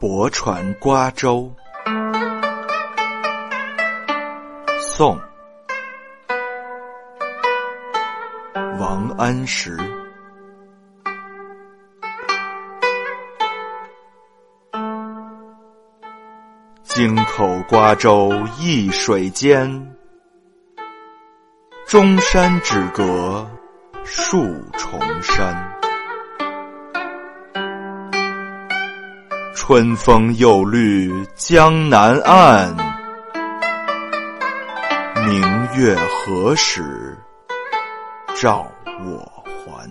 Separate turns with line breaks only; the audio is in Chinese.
泊船瓜洲，宋·王安石。京口瓜洲一水间，中山只隔数重山。春风又绿江南岸，明月何时照我还？